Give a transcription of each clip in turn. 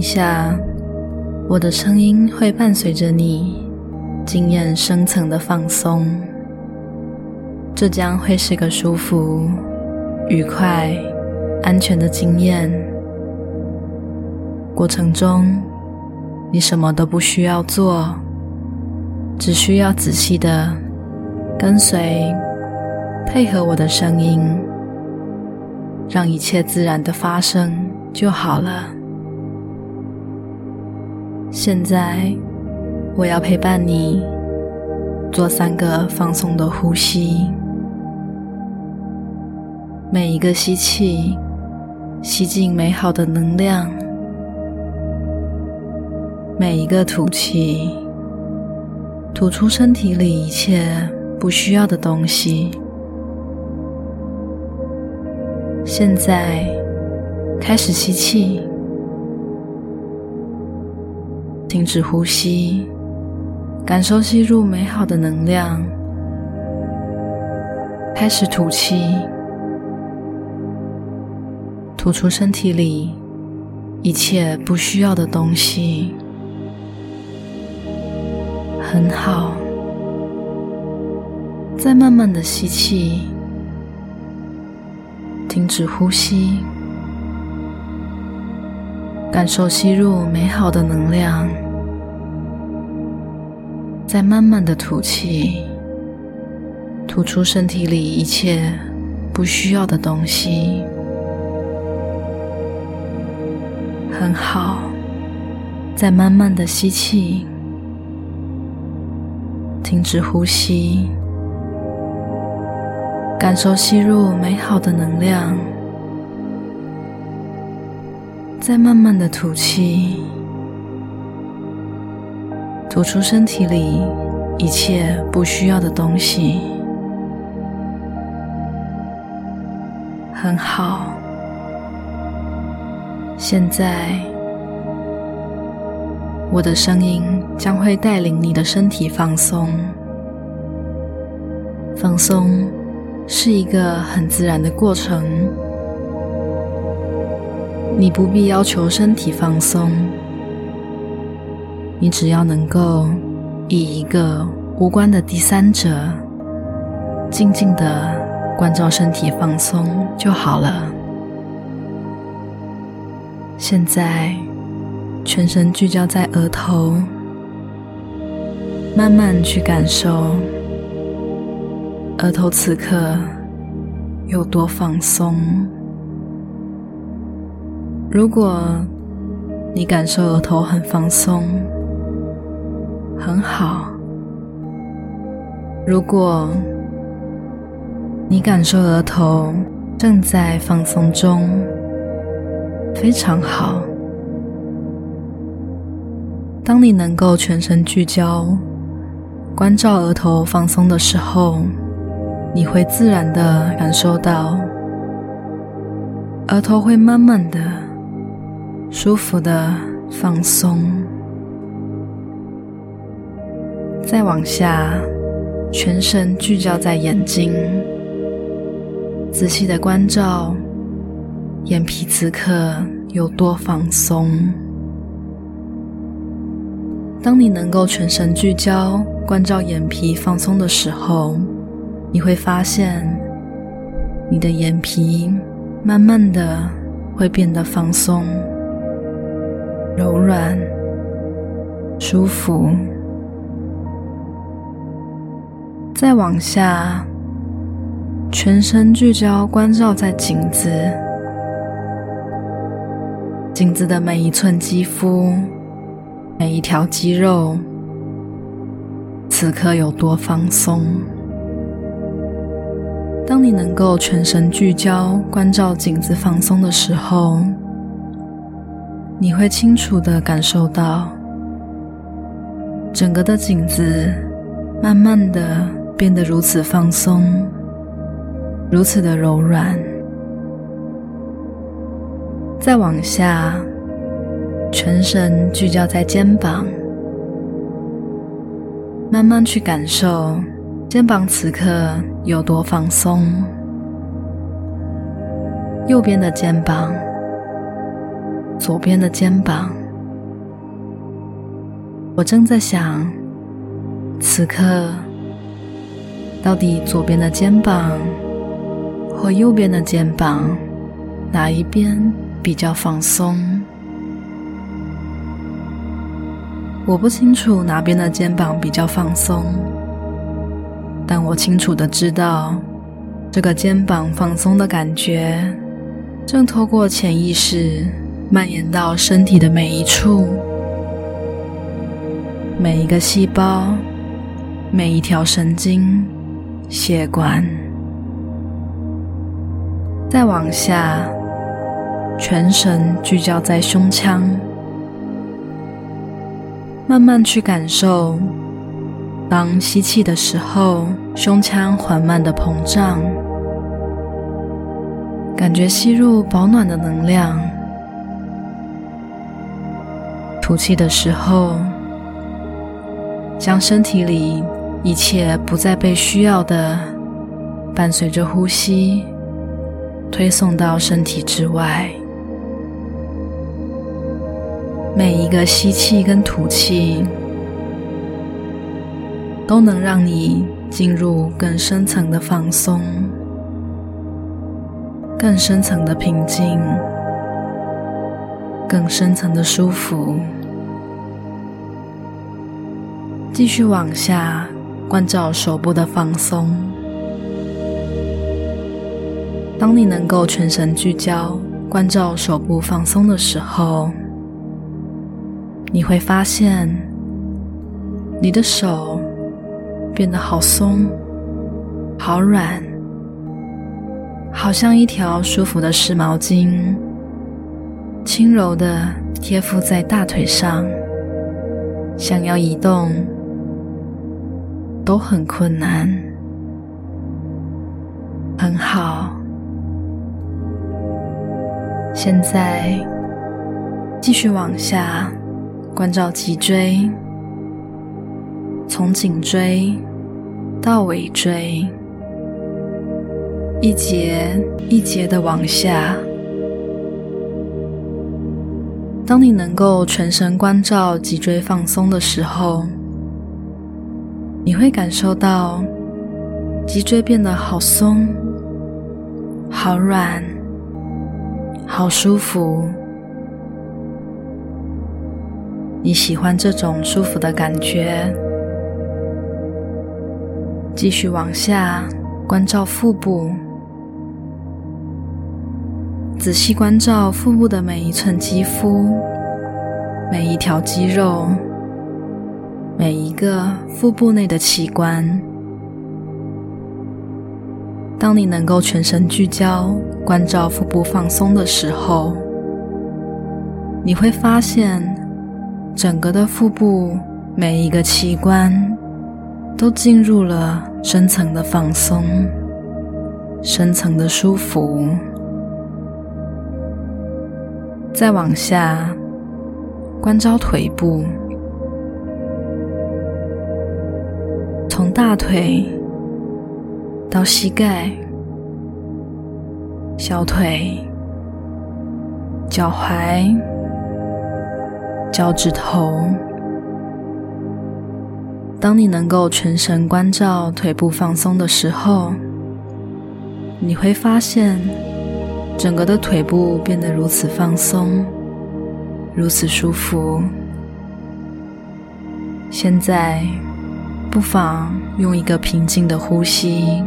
一下，我的声音会伴随着你经验深层的放松，这将会是个舒服、愉快、安全的经验。过程中，你什么都不需要做，只需要仔细的跟随、配合我的声音，让一切自然的发生就好了。现在，我要陪伴你做三个放松的呼吸。每一个吸气，吸进美好的能量；每一个吐气，吐出身体里一切不需要的东西。现在，开始吸气。停止呼吸，感受吸入美好的能量。开始吐气，吐出身体里一切不需要的东西。很好，再慢慢的吸气，停止呼吸。感受吸入美好的能量，再慢慢的吐气，吐出身体里一切不需要的东西。很好，再慢慢的吸气，停止呼吸，感受吸入美好的能量。再慢慢的吐气，吐出身体里一切不需要的东西。很好，现在我的声音将会带领你的身体放松。放松是一个很自然的过程。你不必要求身体放松，你只要能够以一个无关的第三者，静静的关照身体放松就好了。现在，全身聚焦在额头，慢慢去感受额头此刻有多放松。如果你感受额头很放松，很好；如果你感受额头正在放松中，非常好。当你能够全神聚焦，关照额头放松的时候，你会自然的感受到额头会慢慢的。舒服的放松，再往下，全神聚焦在眼睛，仔细的关照眼皮此刻有多放松。当你能够全神聚焦关照眼皮放松的时候，你会发现你的眼皮慢慢的会变得放松。柔软、舒服，再往下，全身聚焦，关照在颈子，颈子的每一寸肌肤、每一条肌肉，此刻有多放松。当你能够全神聚焦，关照颈子放松的时候。你会清楚的感受到，整个的颈子慢慢的变得如此放松，如此的柔软。再往下，全神聚焦在肩膀，慢慢去感受肩膀此刻有多放松。右边的肩膀。左边的肩膀。我正在想，此刻到底左边的肩膀或右边的肩膀哪一边比较放松？我不清楚哪边的肩膀比较放松，但我清楚的知道，这个肩膀放松的感觉正透过潜意识蔓延到身体的每一处、每一个细胞、每一条神经、血管。再往下，全神聚焦在胸腔。慢慢去感受，当吸气的时候，胸腔缓慢的膨胀，感觉吸入保暖的能量；吐气的时候，将身体里一切不再被需要的，伴随着呼吸，推送到身体之外。每一个吸气跟吐气，都能让你进入更深层的放松、更深层的平静、更深层的舒服。继续往下，关照手部的放松。当你能够全神聚焦，关照手部放松的时候。你会发现，你的手变得好松、好软，好像一条舒服的湿毛巾，轻柔的贴附在大腿上。想要移动都很困难。很好，现在继续往下。关照脊椎，从颈椎到尾椎，一节一节的往下。当你能够全神关照脊椎放松的时候，你会感受到脊椎变得好松、好软、好舒服。你喜欢这种舒服的感觉，继续往下关照腹部，仔细关照腹部的每一寸肌肤、每一条肌肉、每一个腹部内的器官。当你能够全神聚焦关照腹部放松的时候，你会发现。整个的腹部每一个器官都进入了深层的放松、深层的舒服。再往下，关照腿部，从大腿到膝盖、小腿、脚踝。脚趾头。当你能够全神关照腿部放松的时候，你会发现整个的腿部变得如此放松，如此舒服。现在，不妨用一个平静的呼吸，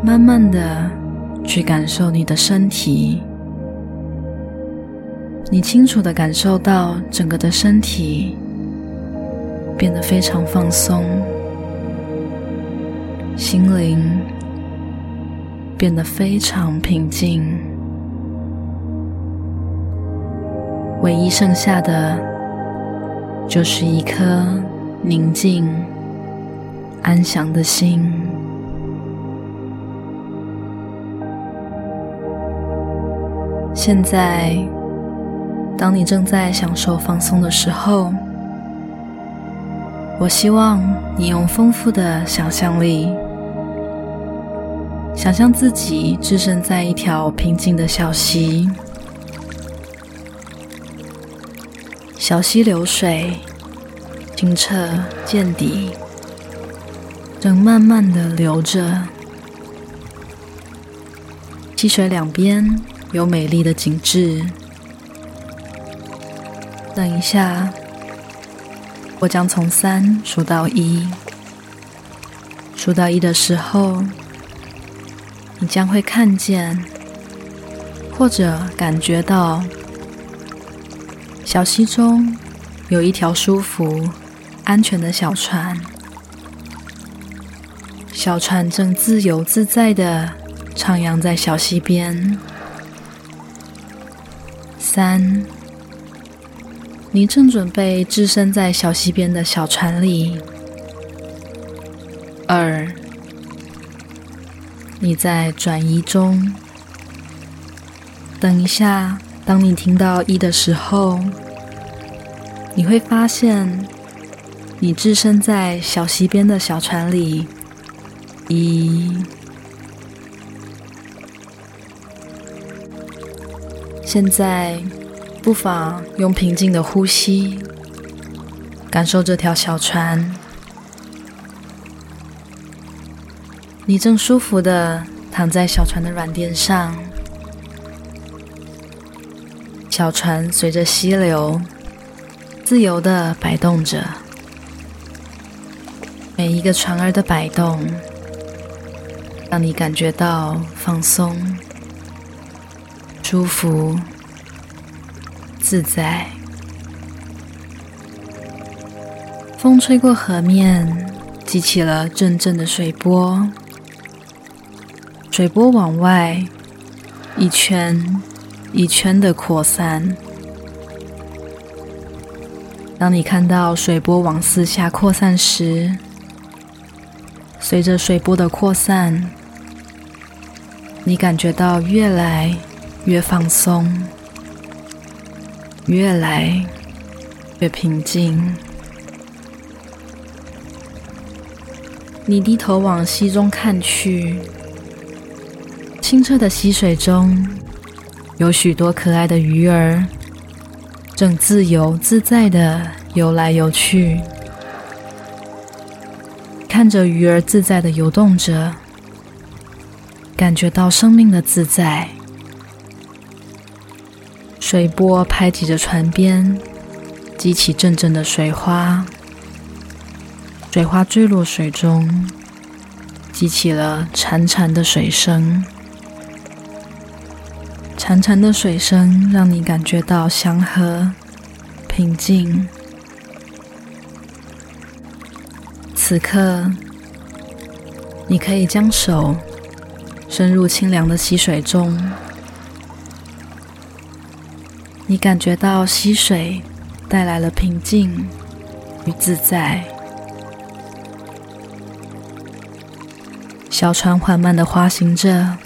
慢慢的去感受你的身体。你清楚的感受到整个的身体变得非常放松，心灵变得非常平静，唯一剩下的就是一颗宁静、安详的心。现在。当你正在享受放松的时候，我希望你用丰富的想象力，想象自己置身在一条平静的小溪，小溪流水清澈见底，正慢慢的流着。溪水两边有美丽的景致。等一下，我将从三数到一。数到一的时候，你将会看见，或者感觉到，小溪中有一条舒服、安全的小船。小船正自由自在的徜徉在小溪边。三。你正准备置身在小溪边的小船里。二，你在转移中。等一下，当你听到一的时候，你会发现你置身在小溪边的小船里。一，现在。不妨用平静的呼吸，感受这条小船。你正舒服的躺在小船的软垫上，小船随着溪流自由的摆动着，每一个船儿的摆动，让你感觉到放松、舒服。自在，风吹过河面，激起了阵阵的水波。水波往外一圈一圈的扩散。当你看到水波往四下扩散时，随着水波的扩散，你感觉到越来越放松。越来越平静。你低头往溪中看去，清澈的溪水中有许多可爱的鱼儿，正自由自在的游来游去。看着鱼儿自在的游动着，感觉到生命的自在。水波拍击着船边，激起阵阵的水花。水花坠落水中，激起了潺潺的水声。潺潺的水声让你感觉到祥和、平静。此刻，你可以将手伸入清凉的溪水中。你感觉到溪水带来了平静与自在，小船缓慢的滑行着，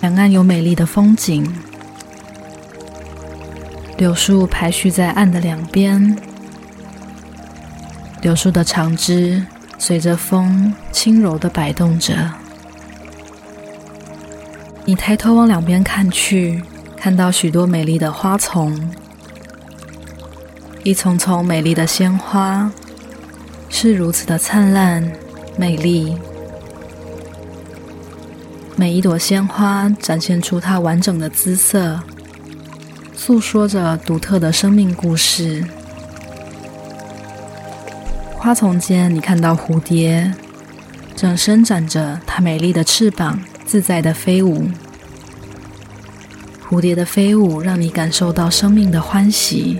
两岸有美丽的风景，柳树排序在岸的两边，柳树的长枝随着风轻柔的摆动着。你抬头往两边看去。看到许多美丽的花丛，一丛丛美丽的鲜花，是如此的灿烂美丽。每一朵鲜花展现出它完整的姿色，诉说着独特的生命故事。花丛间，你看到蝴蝶正伸展着它美丽的翅膀，自在的飞舞。蝴蝶的飞舞让你感受到生命的欢喜。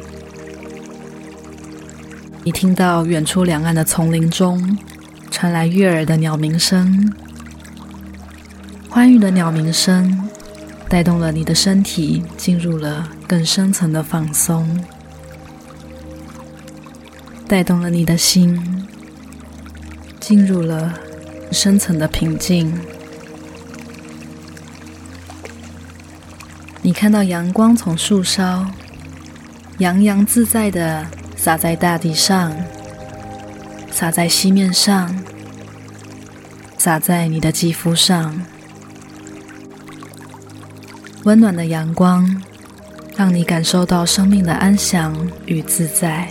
你听到远处两岸的丛林中传来悦耳的鸟鸣声，欢愉的鸟鸣声带动了你的身体进入了更深层的放松，带动了你的心进入了深层的平静。你看到阳光从树梢洋洋自在的洒在大地上，洒在溪面上，洒在你的肌肤上。温暖的阳光让你感受到生命的安详与自在。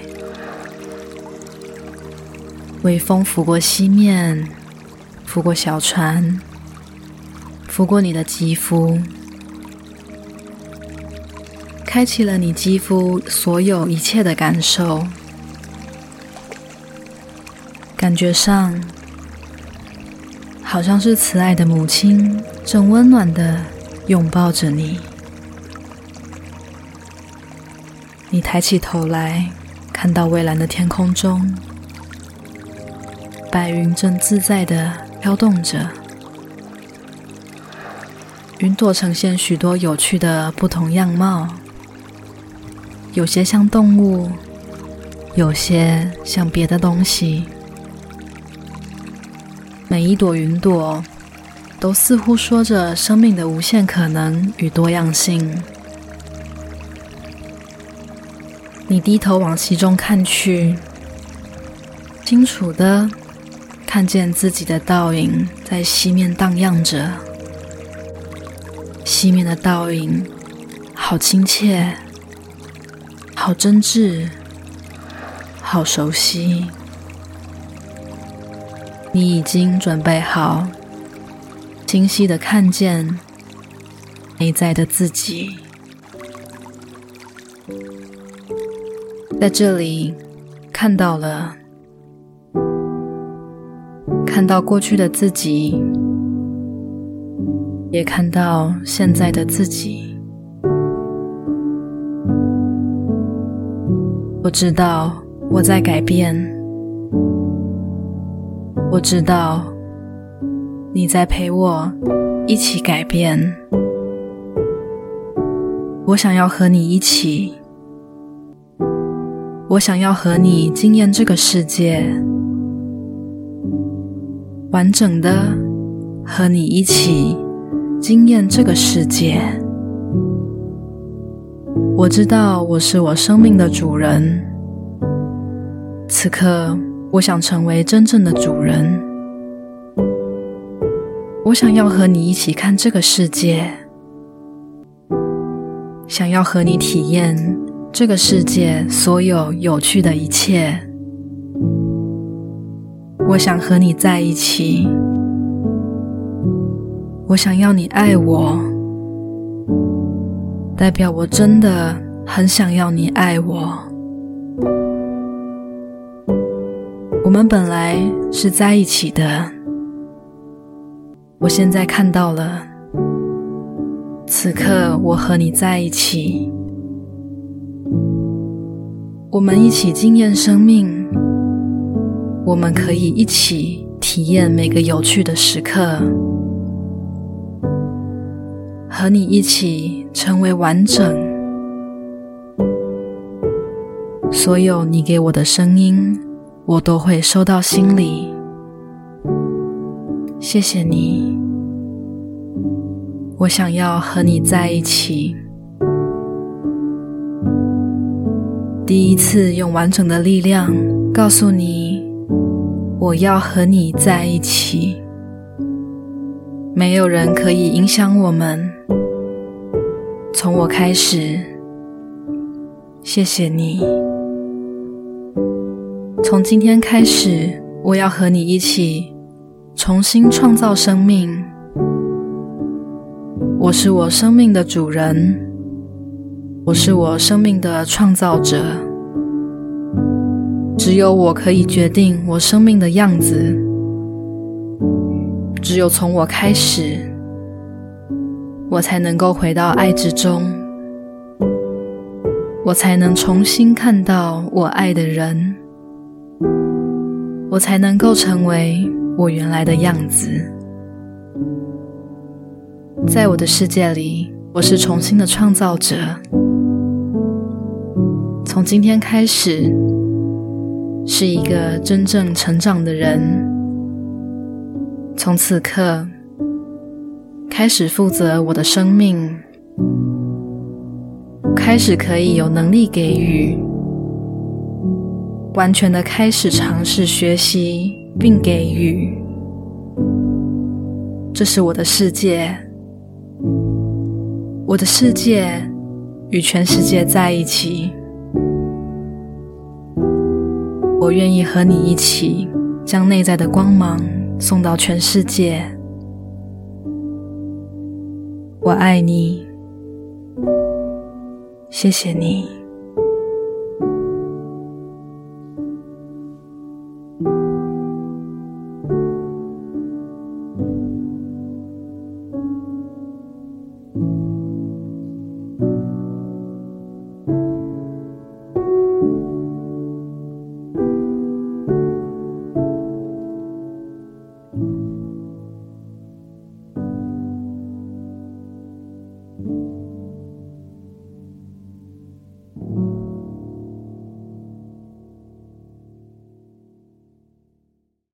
微风拂过西面，拂过小船，拂过你的肌肤，开启了你肌肤所有一切的感受。感觉上，好像是慈爱的母亲正温暖的拥抱着你。你抬起头来，看到蔚蓝的天空中，白云正自在的飘动着，云朵呈现许多有趣的不同样貌，有些像动物，有些像别的东西。每一朵云朵都似乎说着生命的无限可能与多样性。你低头往其中看去，清楚的看见自己的倒影在西面荡漾着。西面的倒影，好亲切，好真挚，好熟悉。你已经准备好，清晰的看见内在的自己，在这里看到了，看到过去的自己，也看到现在的自己。我知道我在改变。我知道你在陪我一起改变，我想要和你一起，我想要和你经验这个世界，完整的和你一起惊艳这个世界。我知道我是我生命的主人，此刻。我想成为真正的主人。我想要和你一起看这个世界，想要和你体验这个世界所有有趣的一切。我想和你在一起。我想要你爱我，代表我真的很想要你爱我。我们本来是在一起的，我现在看到了，此刻我和你在一起，我们一起经验生命，我们可以一起体验每个有趣的时刻，和你一起成为完整，所有你给我的声音。我都会收到心里，谢谢你。我想要和你在一起。第一次用完整的力量告诉你，我要和你在一起。没有人可以影响我们。从我开始，谢谢你。从今天开始，我要和你一起重新创造生命。我是我生命的主人，我是我生命的创造者。只有我可以决定我生命的样子。只有从我开始，我才能够回到爱之中，我才能重新看到我爱的人。我才能够成为我原来的样子。在我的世界里，我是重新的创造者。从今天开始，是一个真正成长的人。从此刻开始，负责我的生命，开始可以有能力给予。完全的开始尝试学习并给予，这是我的世界。我的世界与全世界在一起。我愿意和你一起，将内在的光芒送到全世界。我爱你，谢谢你。